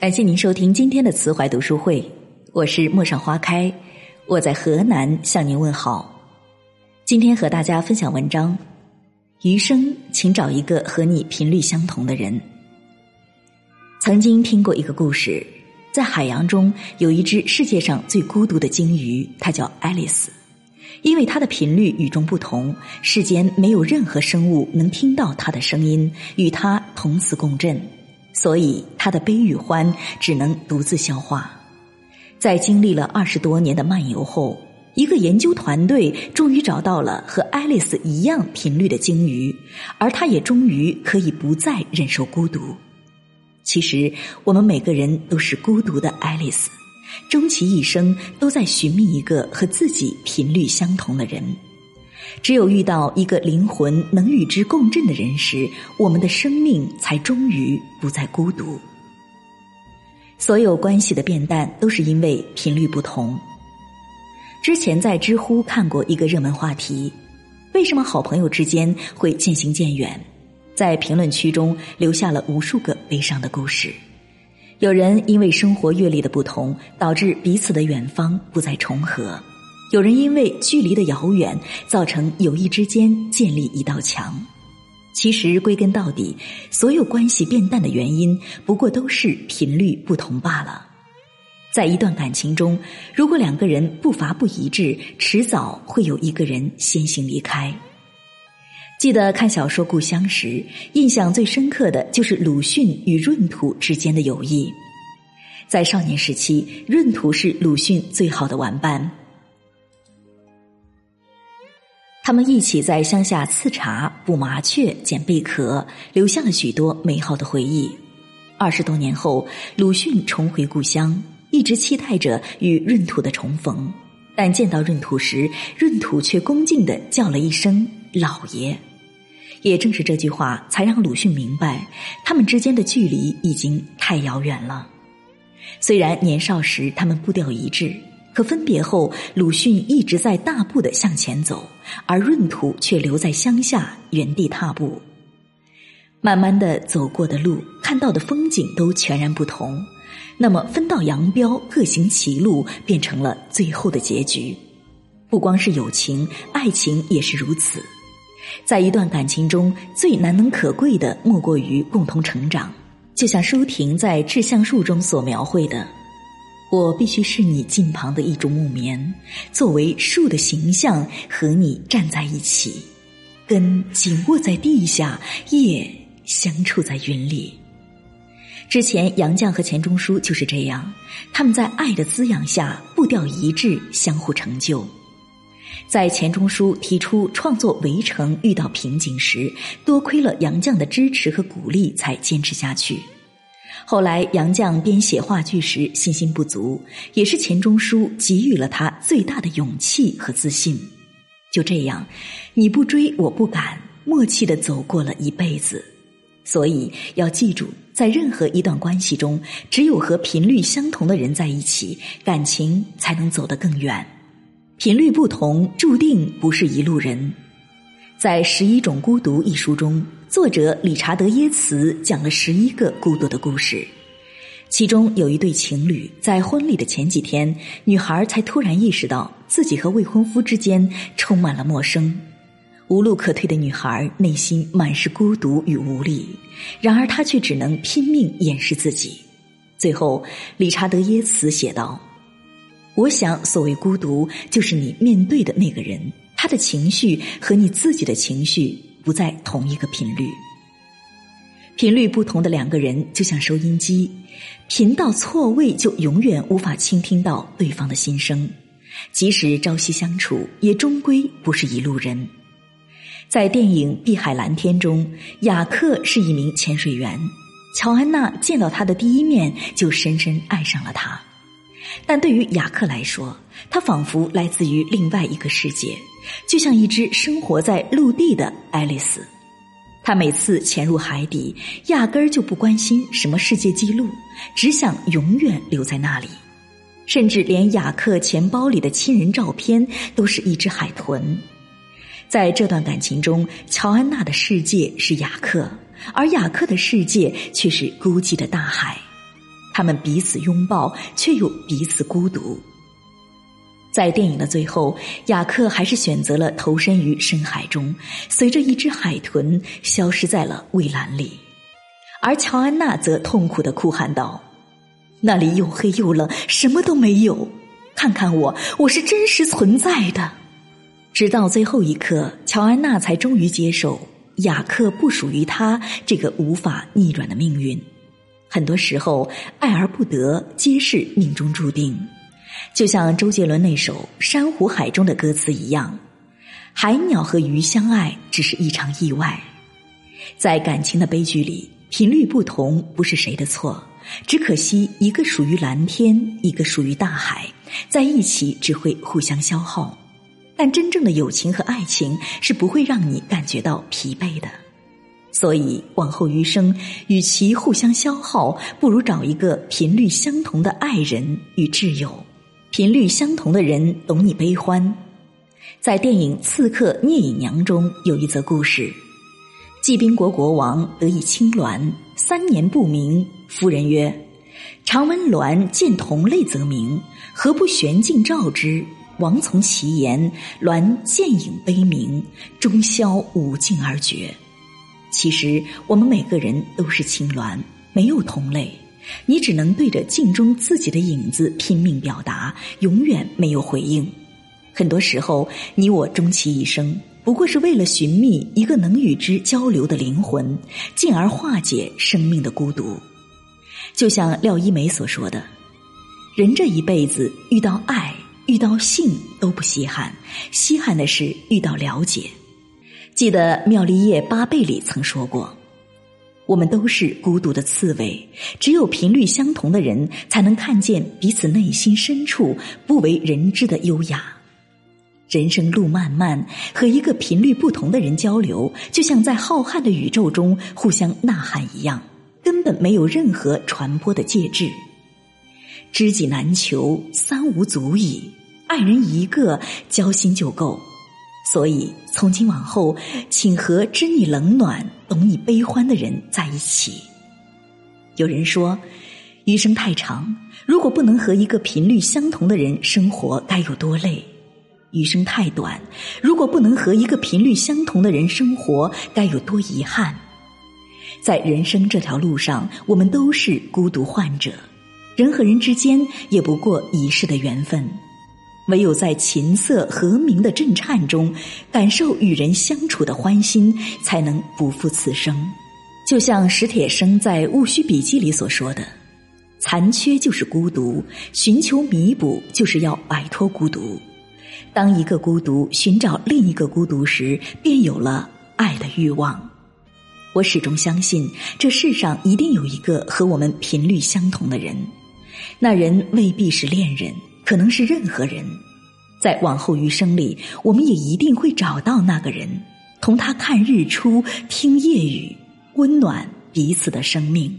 感谢您收听今天的慈怀读书会，我是陌上花开，我在河南向您问好。今天和大家分享文章，余生请找一个和你频率相同的人。曾经听过一个故事，在海洋中有一只世界上最孤独的鲸鱼，它叫爱丽丝，因为它的频率与众不同，世间没有任何生物能听到它的声音，与它同磁共振。所以，他的悲与欢只能独自消化。在经历了二十多年的漫游后，一个研究团队终于找到了和爱丽丝一样频率的鲸鱼，而他也终于可以不再忍受孤独。其实，我们每个人都是孤独的爱丽丝，终其一生都在寻觅一个和自己频率相同的人。只有遇到一个灵魂能与之共振的人时，我们的生命才终于不再孤独。所有关系的变淡，都是因为频率不同。之前在知乎看过一个热门话题：为什么好朋友之间会渐行渐远？在评论区中留下了无数个悲伤的故事。有人因为生活阅历的不同，导致彼此的远方不再重合。有人因为距离的遥远，造成友谊之间建立一道墙。其实归根到底，所有关系变淡的原因，不过都是频率不同罢了。在一段感情中，如果两个人步伐不一致，迟早会有一个人先行离开。记得看小说《故乡》时，印象最深刻的就是鲁迅与闰土之间的友谊。在少年时期，闰土是鲁迅最好的玩伴。他们一起在乡下刺茶、捕麻雀、捡贝壳，留下了许多美好的回忆。二十多年后，鲁迅重回故乡，一直期待着与闰土的重逢。但见到闰土时，闰土却恭敬的叫了一声“老爷”。也正是这句话，才让鲁迅明白，他们之间的距离已经太遥远了。虽然年少时他们步调一致。可分别后，鲁迅一直在大步的向前走，而闰土却留在乡下原地踏步。慢慢的走过的路，看到的风景都全然不同。那么分道扬镳，各行其路，变成了最后的结局。不光是友情，爱情也是如此。在一段感情中最难能可贵的，莫过于共同成长。就像舒婷在《致橡树》中所描绘的。我必须是你近旁的一株木棉，作为树的形象和你站在一起，根紧握在地下，叶相触在云里。之前杨绛和钱钟书就是这样，他们在爱的滋养下步调一致，相互成就。在钱钟书提出创作《围城》遇到瓶颈时，多亏了杨绛的支持和鼓励，才坚持下去。后来，杨绛编写话剧时信心不足，也是钱钟书给予了他最大的勇气和自信。就这样，你不追，我不赶，默契的走过了一辈子。所以要记住，在任何一段关系中，只有和频率相同的人在一起，感情才能走得更远。频率不同，注定不是一路人。在《十一种孤独》一书中。作者理查德耶茨讲了十一个孤独的故事，其中有一对情侣在婚礼的前几天，女孩才突然意识到自己和未婚夫之间充满了陌生，无路可退的女孩内心满是孤独与无力，然而她却只能拼命掩饰自己。最后，理查德耶茨写道：“我想，所谓孤独，就是你面对的那个人，他的情绪和你自己的情绪。”不在同一个频率，频率不同的两个人就像收音机，频道错位就永远无法倾听到对方的心声，即使朝夕相处，也终归不是一路人。在电影《碧海蓝天》中，雅克是一名潜水员，乔安娜见到他的第一面就深深爱上了他，但对于雅克来说，他仿佛来自于另外一个世界。就像一只生活在陆地的爱丽丝，她每次潜入海底，压根儿就不关心什么世界纪录，只想永远留在那里。甚至连雅克钱包里的亲人照片都是一只海豚。在这段感情中，乔安娜的世界是雅克，而雅克的世界却是孤寂的大海。他们彼此拥抱，却又彼此孤独。在电影的最后，雅克还是选择了投身于深海中，随着一只海豚消失在了蔚蓝里，而乔安娜则痛苦的哭喊道：“那里又黑又冷，什么都没有。看看我，我是真实存在的。”直到最后一刻，乔安娜才终于接受雅克不属于她这个无法逆转的命运。很多时候，爱而不得，皆是命中注定。就像周杰伦那首《珊瑚海》中的歌词一样，海鸟和鱼相爱只是一场意外。在感情的悲剧里，频率不同不是谁的错，只可惜一个属于蓝天，一个属于大海，在一起只会互相消耗。但真正的友情和爱情是不会让你感觉到疲惫的。所以往后余生，与其互相消耗，不如找一个频率相同的爱人与挚友。频率相同的人懂你悲欢，在电影《刺客聂隐娘》中有一则故事：纪宾国国王得以青鸾，三年不鸣。夫人曰：“常闻鸾见同类则鸣，何不悬镜照之？”王从其言，鸾见影悲鸣，终宵无尽而绝。其实我们每个人都是青鸾，没有同类。你只能对着镜中自己的影子拼命表达，永远没有回应。很多时候，你我终其一生，不过是为了寻觅一个能与之交流的灵魂，进而化解生命的孤独。就像廖一梅所说的：“人这一辈子，遇到爱、遇到性都不稀罕，稀罕的是遇到了解。”记得妙丽叶巴贝里曾说过。我们都是孤独的刺猬，只有频率相同的人，才能看见彼此内心深处不为人知的优雅。人生路漫漫，和一个频率不同的人交流，就像在浩瀚的宇宙中互相呐喊一样，根本没有任何传播的介质。知己难求，三无足矣；爱人一个，交心就够。所以，从今往后，请和知你冷暖、懂你悲欢的人在一起。有人说，余生太长，如果不能和一个频率相同的人生活，该有多累；余生太短，如果不能和一个频率相同的人生活，该有多遗憾。在人生这条路上，我们都是孤独患者，人和人之间也不过一世的缘分。唯有在琴瑟和鸣的震颤中，感受与人相处的欢心，才能不负此生。就像史铁生在《戊戌笔记》里所说的：“残缺就是孤独，寻求弥补就是要摆脱孤独。当一个孤独寻找另一个孤独时，便有了爱的欲望。”我始终相信，这世上一定有一个和我们频率相同的人，那人未必是恋人。可能是任何人，在往后余生里，我们也一定会找到那个人，同他看日出，听夜雨，温暖彼此的生命。